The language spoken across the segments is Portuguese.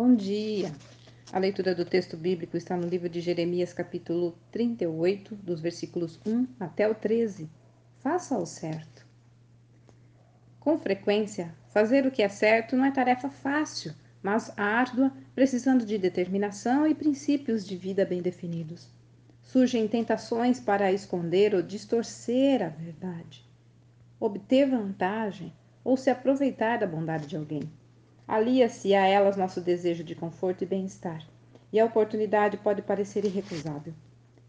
Bom dia! A leitura do texto bíblico está no livro de Jeremias, capítulo 38, dos versículos 1 até o 13. Faça o certo. Com frequência, fazer o que é certo não é tarefa fácil, mas árdua, precisando de determinação e princípios de vida bem definidos. Surgem tentações para esconder ou distorcer a verdade, obter vantagem ou se aproveitar da bondade de alguém. Alia-se a elas nosso desejo de conforto e bem-estar, e a oportunidade pode parecer irrecusável.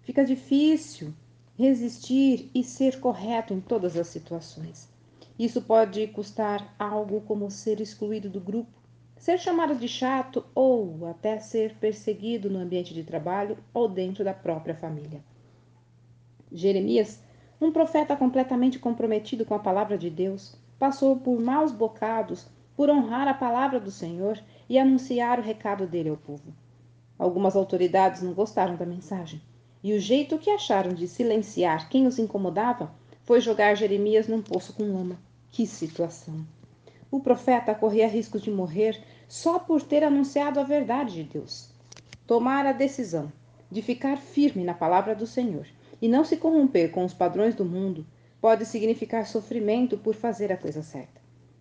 Fica difícil resistir e ser correto em todas as situações. Isso pode custar algo como ser excluído do grupo, ser chamado de chato ou até ser perseguido no ambiente de trabalho ou dentro da própria família. Jeremias, um profeta completamente comprometido com a palavra de Deus, passou por maus bocados por honrar a palavra do Senhor e anunciar o recado dele ao povo. Algumas autoridades não gostaram da mensagem, e o jeito que acharam de silenciar quem os incomodava foi jogar Jeremias num poço com lama. Que situação! O profeta corria risco de morrer só por ter anunciado a verdade de Deus. Tomar a decisão de ficar firme na palavra do Senhor e não se corromper com os padrões do mundo pode significar sofrimento por fazer a coisa certa.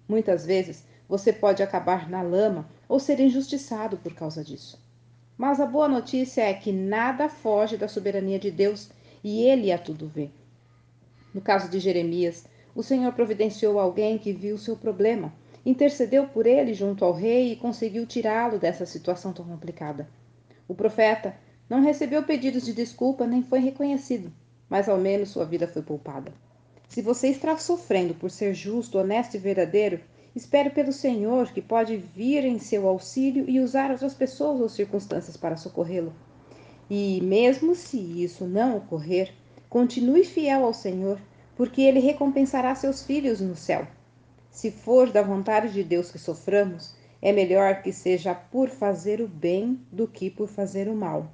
Muitas vezes você pode acabar na lama ou ser injustiçado por causa disso. Mas a boa notícia é que nada foge da soberania de Deus e ele a tudo vê. No caso de Jeremias, o Senhor providenciou alguém que viu seu problema, intercedeu por ele junto ao rei e conseguiu tirá-lo dessa situação tão complicada. O profeta não recebeu pedidos de desculpa nem foi reconhecido, mas ao menos sua vida foi poupada. Se você está sofrendo por ser justo, honesto e verdadeiro, Espero pelo Senhor que pode vir em seu auxílio e usar outras pessoas ou circunstâncias para socorrê-lo. E, mesmo se isso não ocorrer, continue fiel ao Senhor, porque ele recompensará seus filhos no céu. Se for da vontade de Deus que soframos, é melhor que seja por fazer o bem do que por fazer o mal.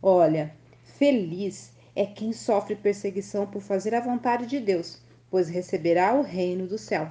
Olha, feliz é quem sofre perseguição por fazer a vontade de Deus, pois receberá o reino do céu.